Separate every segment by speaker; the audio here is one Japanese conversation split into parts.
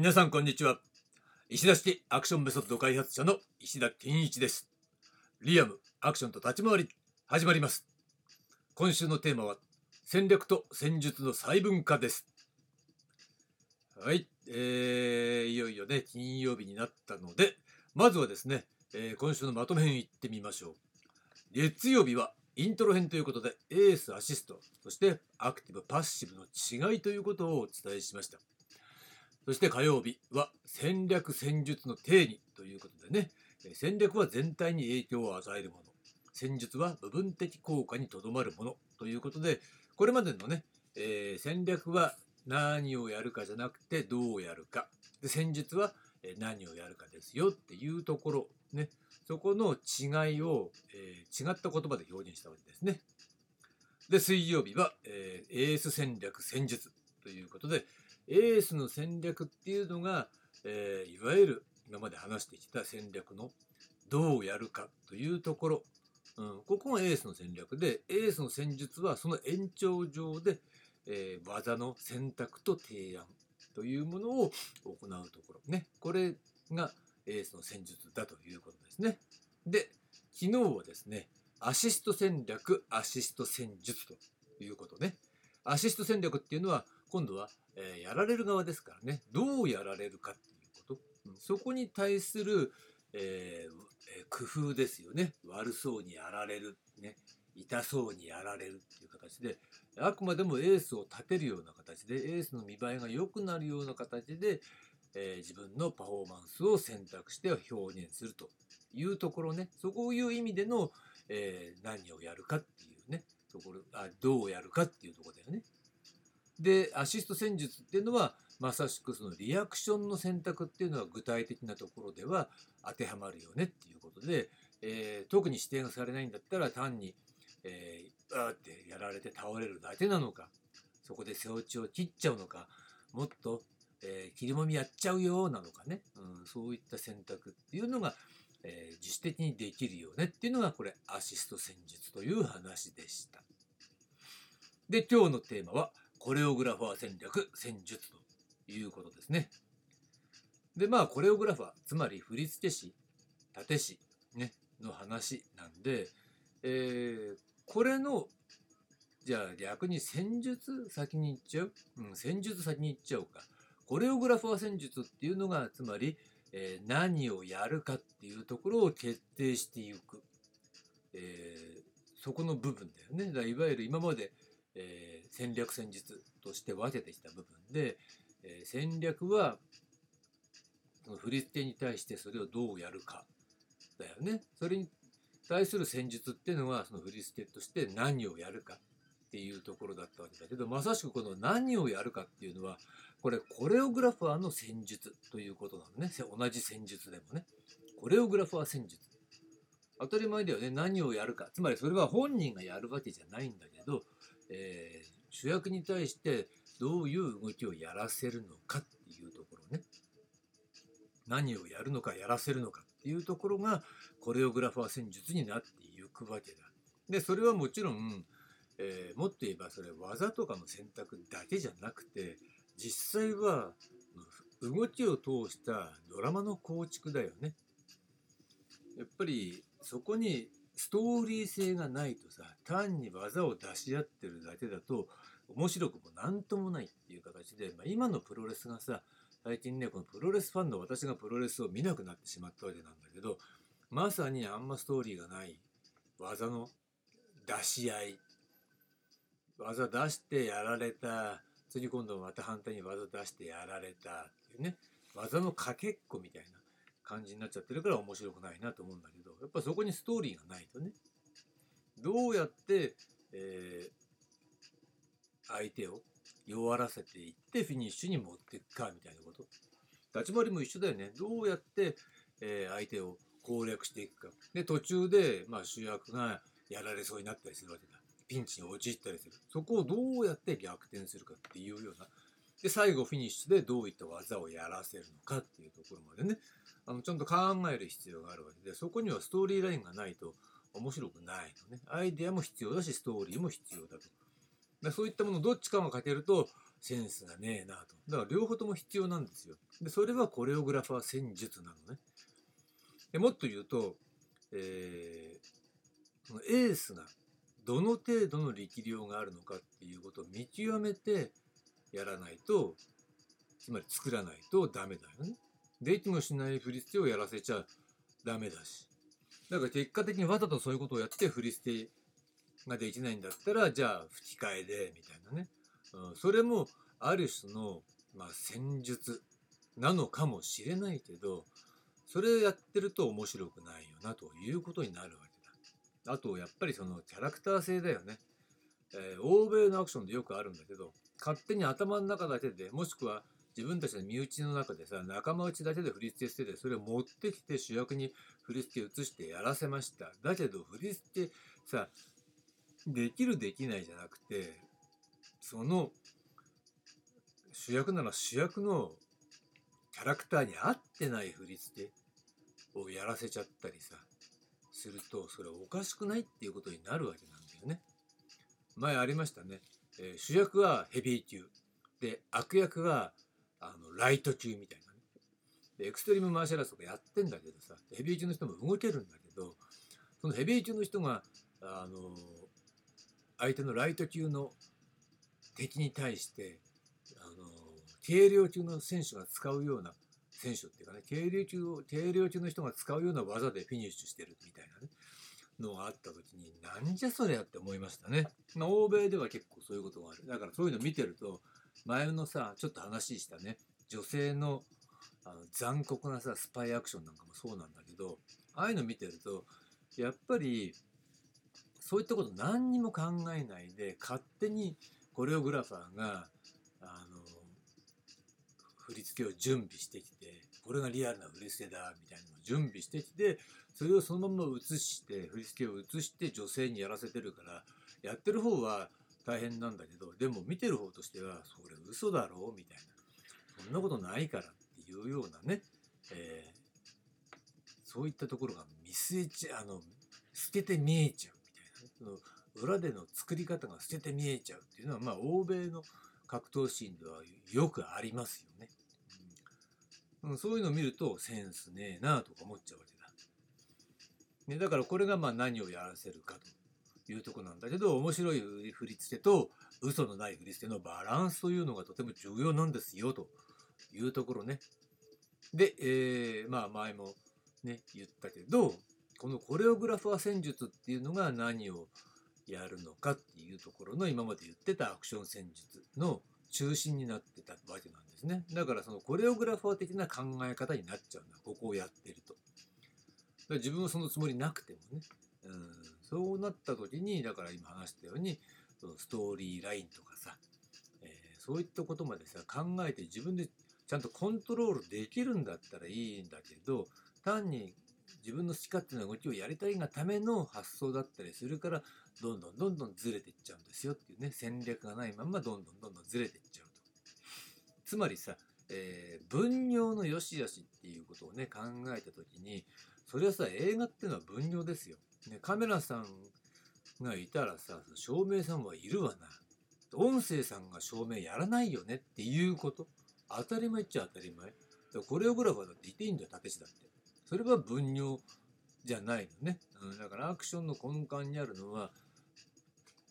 Speaker 1: 皆さんこんにちは。石田式アクションメソッド開発者の石田健一です。リアルアクションと立ち回り始まります。今週のテーマは戦略と戦術の細分化です。はい、えー、いよいよね金曜日になったのでまずはですね、えー、今週のまとめ編いってみましょう。月曜日はイントロ編ということでエースアシストそしてアクティブパッシブの違いということをお伝えしました。そして火曜日は戦略戦術の定義ということでね、戦略は全体に影響を与えるもの、戦術は部分的効果にとどまるものということで、これまでのね、えー、戦略は何をやるかじゃなくてどうやるか。で戦術は何をやるかですよっていうところ、ね、そこの違いを、えー、違った言葉で表現したわけですね。で、水曜日は、えー、エース戦略戦術ということで、エースの戦略っていうのが、えー、いわゆる今まで話してきた戦略のどうやるかというところ、うん、ここがエースの戦略でエースの戦術はその延長上で、えー、技の選択と提案というものを行うところねこれがエースの戦術だということですね。で昨日はですねアシスト戦略アシスト戦術ということね。アシスト戦略っていうのは今度はえー、やられる側ですからね。どうやられるかっていうこと、そこに対する、えー、工夫ですよね。悪そうにやられる、ね、痛そうにやられるっていう形で。あくまでもエースを立てるような形で。エースの見栄えが良くなるような形で、えー、自分のパフォーマンスを選択して表現すると。いうところね。そういう意味での、えー、何をやるかっていうね。ところあどうやるかっていうところだよね。でアシスト戦術っていうのはまさしくそのリアクションの選択っていうのは具体的なところでは当てはまるよねっていうことで、えー、特に指定がされないんだったら単に、えー、あーってやられて倒れるだけなのかそこで背落ちを切っちゃうのかもっと、えー、切りもみやっちゃうようなのかね、うん、そういった選択っていうのが、えー、自主的にできるよねっていうのがこれアシスト戦術という話でした。で今日のテーマはコレオグラファー戦略戦術ということですね。でまあコレオグラファーつまり振付師立師、ね、の話なんで、えー、これのじゃあ逆に戦術先に行っちゃう、うん、戦術先に行っちゃおうか。コレオグラファー戦術っていうのがつまり、えー、何をやるかっていうところを決定していく、えー、そこの部分だよね。だいわゆる今までえー、戦略戦術として分けてきた部分で、えー、戦略はその振り付けに対してそれをどうやるかだよね。それに対する戦術っていうのはその振り付けとして何をやるかっていうところだったわけだけどまさしくこの何をやるかっていうのはこれコレオグラファーの戦術ということなのね。同じ戦術でもね。コレオグラファー戦術。当たり前だよね。何をやるか。つまりそれは本人がやるわけじゃないんだけどえ、主役に対してどういう動きをやらせるのかっていうところね何をやるのかやらせるのかっていうところがコレオグラファー戦術になっていくわけだ。でそれはもちろん、えー、もっと言えばそれ技とかの選択だけじゃなくて実際は動きを通したドラマの構築だよね。やっぱりそこにストーリー性がないとさ単に技を出し合ってるだけだと面白くも何ともないっていう形で、まあ、今のプロレスがさ最近ねこのプロレスファンの私がプロレスを見なくなってしまったわけなんだけどまさにあんまストーリーがない技の出し合い。技出してやられた。次今度また反対に技出してやられた。っていうね。技のかけっこみたいな感じになっちゃってるから面白くないなと思うんだけどやっぱそこにストーリーがないとね。どうやって、えー、相手を弱らせていってフィニッシュに持っていくかみたいなこと。立ち回りも一緒だよね。どうやって、えー、相手を攻略していくか。で途中で、まあ、主役がやられそうになったりするわけだ。ピンチに陥ったりする。そこをどうやって逆転するかっていうような。で最後フィニッシュでどういった技をやらせるのかっていうところまでね。あのちゃんと考える必要があるわけでそこにはストーリーラインがないと面白くないのね。アイデアも必要だしストーリーも必要だと。でそういったものどっちかが欠けるとセンスがねえなとだから両方とも必要なんですよでそれはコレオグラファー戦術なのねでもっと言うと、えー、のエースがどの程度の力量があるのかっていうことを見極めてやらないとつまり作らないとダメだよね。できもしない振り捨てをやらせちゃダメだし。だから結果的にわざとそういうことをやって振り捨てができないんだったらじゃあ吹き替えでみたいなね、うん、それもある種の、まあ、戦術なのかもしれないけどそれやってると面白くないよなということになるわけだ。あとやっぱりそのキャラクター性だよね。えー、欧米のアクションでよくあるんだけど勝手に頭の中だけでもしくは自分たちの身内の中でさ仲間内だけで振り付けしててそれを持ってきて主役に振り付け移してやらせましただけど振り付けさできるできないじゃなくてその主役なら主役のキャラクターに合ってない振り付けをやらせちゃったりさするとそれおかしくないっていうことになるわけなんだよね。前ありましたね、えー、主役はヘビー級。で悪役はあのライト級みたいなね。でエクストリームマーシャルアーツとかやってんだけどさヘビー級の人も動けるんだけどそのヘビー級の人があの相手のライト級の敵に対してあの軽量級の選手が使うような選手っていうかね軽量級を軽量級の人が使うような技でフィニッシュしてるみたいなねのがあった時になんじゃそりゃって思いましたね。まあ、欧米では結構そういうことがある。だからそういうの見てると前のさちょっと話したね女性のあの残酷なさスパイアクションなんかもそうなんだけどああいうの見てるとやっぱりそういったこと何にも考えないで勝手にコレオグラファーがあの振り付けを準備してきてこれがリアルな振り付けだみたいなのを準備してきてそれをそのまま映して振り付けを映して女性にやらせてるからやってる方は大変なんだけどでも見てる方としてはそれ嘘だろうみたいな。そんなことないからっていうようなね、えー、そういったところが見据えちゃあの捨てて見えちゃう。その裏での作り方が捨てて見えちゃうっていうのはまあ欧米の格闘シーンではよくありますよね。うん、そういうのを見るとセンスねえなあとか思っちゃうわけだ。ね、だからこれがまあ何をやらせるかというとこなんだけど面白い振り付けと嘘のない振り付けのバランスというのがとても重要なんですよというところね。で、えー、まあ前もね言ったけどこのコレオグラファー戦術っていうのが何をやるのかっていうところの今まで言ってたアクション戦術の中心になってたわけなんですね。だからそのコレオグラファー的な考え方になっちゃうんだ。ここをやってると。自分はそのつもりなくてもね。うんそうなった時にだから今話したようにストーリーラインとかさ、えー、そういったことまでさ考えて自分でちゃんとコントロールできるんだったらいいんだけど単に自分の好き勝手な動きをやりたいがための発想だったりするからどんどんどんどんずれていっちゃうんですよっていうね戦略がないままどんどんどんどんずれていっちゃうと。つまりさ、えー、分業の良し悪しっていうことをね考えた時にそれはさ映画っていうのは分業ですよ。ね、カメラさんがいたらさ、照明さんはいるわな。音声さんが照明やらないよねっていうこと。当たり前っちゃ当たり前。コレオグラファーだっていていいんだよ、たけしだって。それは分業じゃないのね。うん、だからアクションの根幹にあるのは、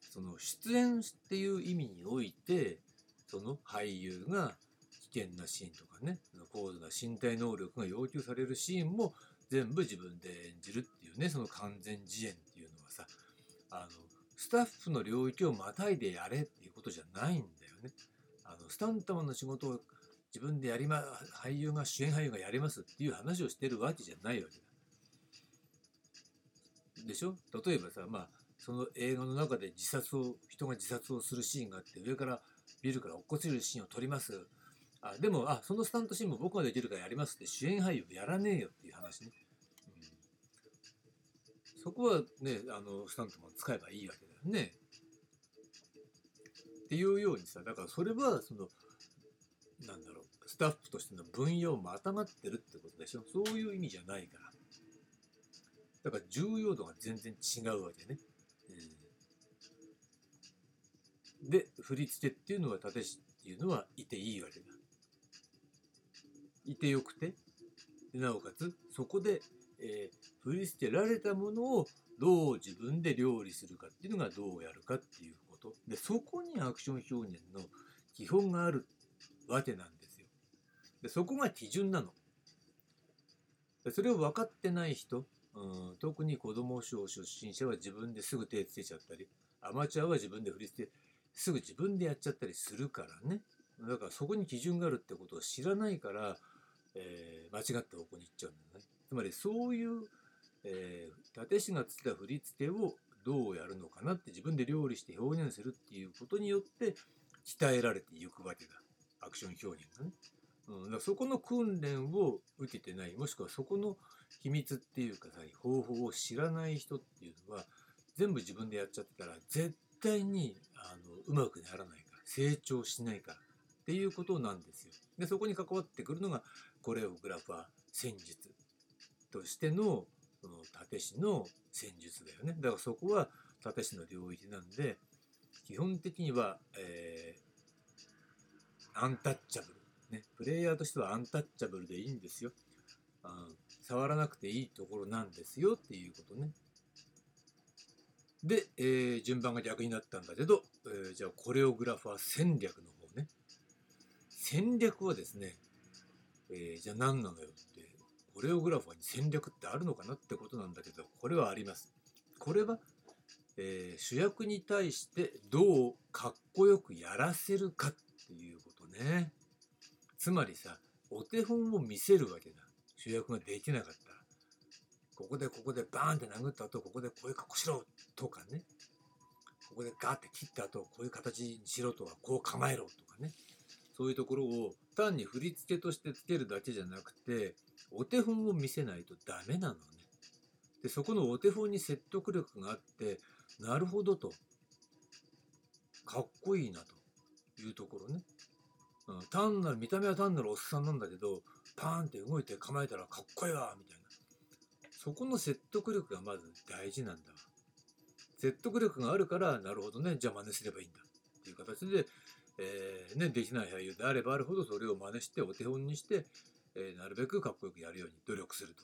Speaker 1: その出演っていう意味において、その俳優が危険なシーンとかね、高度な身体能力が要求されるシーンも全部自分で演じるっていうねその完全自演っていうのはさあのスタッフの領域をまたいでやれっていうことじゃないんだよね。あのスタントマンの仕事自分でやりま俳優が主演俳優がやりますっていう話をしてるわけじゃないわけだ。でしょ？例えばさまあその映画の中で自殺を人が自殺をするシーンがあって上からビルから落っこちるシーンを撮ります。あでもあそのスタントシーンも僕ができるからやりますって主演俳優やらねえよっていう話ね。そこはね、あの、スタントマン使えばいいわけだよね。っていうようにさ、だからそれは、その、なんだろう、スタッフとしての分野をまたがってるってことでしょ？そういう意味じゃないから。だから重要度が全然違うわけね。うん、で、振り付けっていうのは、立っていうのはいていいわけだ。いてよくてなおかつそこで、えー、振り捨てられたものをどう自分で料理するかっていうのがどうやるかっていうことでそこにアクション表現の基本があるわけなんですよ。でそこが基準なの。でそれを分かってない人、うん、特に子供賞出身者は自分ですぐ手つけちゃったりアマチュアは自分で振り捨てすぐ自分でやっちゃったりするからねだからそこに基準があるってことを知らないから、えー、間違った方向に行っちゃうんだよねつまりそういう、えー、立石がつけた振り付けをどうやるのかなって自分で料理して表現するっていうことによって鍛えられていくわけだアクション表現がね、うん、だからそこの訓練を受けてないもしくはそこの秘密っていうかさ方法を知らない人っていうのは全部自分でやっちゃってたら絶対にあのうまくならないから成長しないからっていうことなんですよ。でそこに関わってくるのがコレオグラファー戦術としてのその立師の戦術だよね。だからそこは立師の領域なんで基本的には、え、アンタッチャブル、ね。プレイヤーとしてはアンタッチャブルでいいんですよ。うん、触らなくていいところなんですよっていうことね。で、えー、順番が逆になったんだけど、えー、じゃあコレオグラファー戦略の方ね。戦略はですね、えー、じゃあ何なのよって、コレオグラファーに戦略ってあるのかなってことなんだけど、これはあります。これは、えー、主役に対してどうかっこよくやらせるかっね。つまりさ、お手本を見せるわけだ。主役ができなかった。ここでここでバーンって殴った後、ここでこういう格好しろとかね。ここでガーって切った後、こういう形にしろとか、こう構えろとかね。そういうところを単に振り付けとしてつけるだけじゃなくて、お手本を見せないとダメなのね。で、そこのお手本に説得力があって、なるほどと。かっこいいなというところね。うん、単なる、見た目は単なるおっさんなんだけど、パーンって動いて構えたらかっこいいわみたいな。そこの説得力がまず大事なんだ。説得力があるから、なるほどね、じゃあ真似すればいいんだっていう形で、えー、ね、できない俳優であればあるほどそれを真似してお手本にして、えー、なるべくかっこよくやるように努力する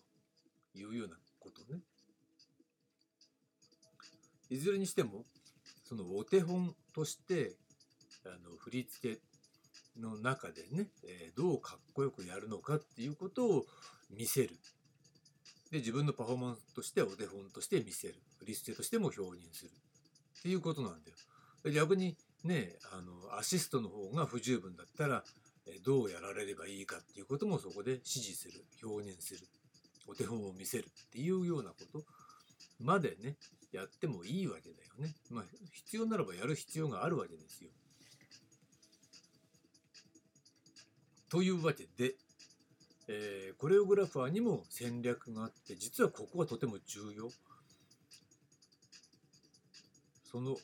Speaker 1: というようなことね。いずれにしても、そのお手本として、あの振り付けの中でね、え、どうかっこよくやるのかっていうことを見せる。で、自分のパフォーマンスとしてお手本として見せる。振り付けとしても表現する。っていうことなんだよ。逆にね、あの、アシストの方が不十分だったら、どうやられればいいかっていうこともそこで指示する、表現する、お手本を見せるっていうようなことまでね、やってもいいわけだよね。まあ、必要ならばやる必要があるわけですよ。というわけで、えー、コレオグラファーにも戦略があって実はここはとても重要その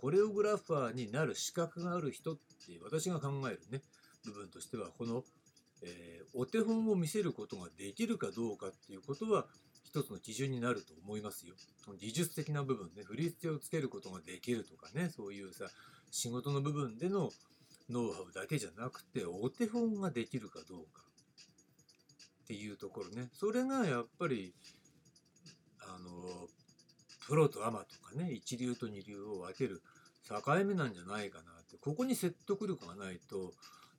Speaker 1: コレオグラファーになる資格がある人って私が考えるね部分としてはこの、えー、お手本を見せることができるかどうかっていうことは一つの基準になると思いますよ。技術的な部分ね振り付けをつけることができるとかねそういうさ仕事の部分でのノウハウだけじゃなくてお手本ができるかどうかっていうところねそれがやっぱりあのプロとアマとかね一流と二流を分ける境目なんじゃないかなってここに説得力がないと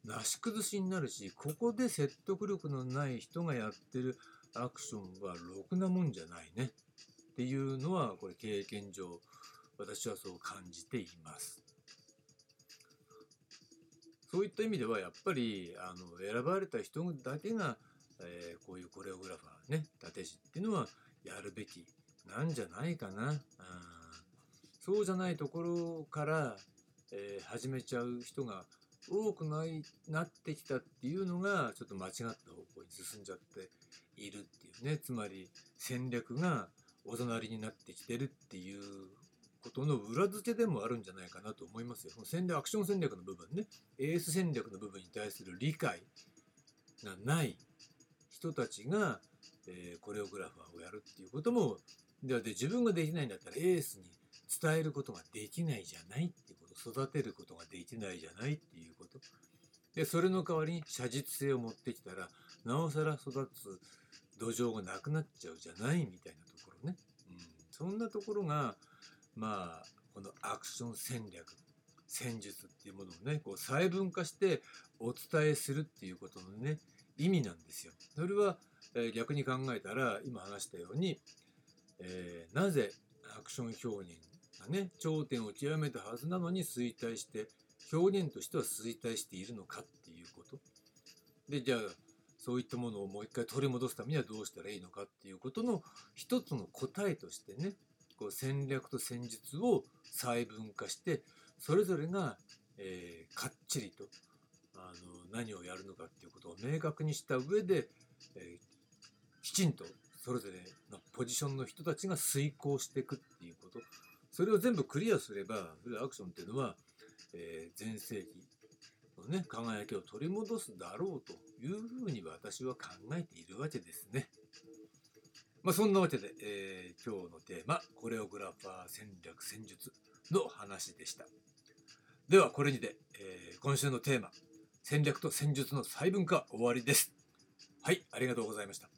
Speaker 1: なし崩しになるしここで説得力のない人がやってるアクションはろくなもんじゃないねっていうのはこれ経験上私はそう感じています。そういった意味ではやっぱりあの選ばれた人だけがえー、こういうコレオグラファーね立て師っていうのはやるべきなんじゃないかな、うん、そうじゃないところから、えー、始めちゃう人が多くないなってきたっていうのがちょっと間違った方向に進んじゃっているっていうね。つまり戦略がお隣になってきてるっていうことの裏付けでもあるんじゃないかなと思いますよ。戦略アクション戦略の部分ね。エース戦略の部分に対する理解がない人たちが、えー、コレオグラファーをやるっていうこともだって自分ができないんだったらエースに伝えることができないじゃないっていうこと育てることができないじゃないっていうこと。でそれの代わりに写実性を持ってきたらなおさら育つ土壌がなくなっちゃうじゃないみたいなところね、うん、そんなところがまあこのアクション戦略戦術っていうものをねこう細分化してお伝えするっていうことのね意味なんですよ。それは、え、逆に考えたら今話したように、え、なぜアクション表現がね頂点を極めたはずなのに衰退して表現としては衰退しているのかっていうこと。でじゃあそういったものをもう一回取り戻すためにはどうしたらいいのかっていうことの一つの答えとしてねこう戦略と戦術を細分化してそれぞれが、えー、かっちりとあの何をやるのかっていうことを明確にした上で、えー、きちんとそれぞれのポジションの人たちが遂行していくっていうことそれを全部クリアすればそれアクションっていうのは、えー、前世紀のね輝きを取り戻すだろうというふうに私は考えているわけですね。まあ、そんなわけで、えー、今日のテーマコレオグラファー戦略戦術の話でした。ではこれにて、えー、今週のテーマ戦略と戦術の細分化終わりです。はい、ありがとうございました。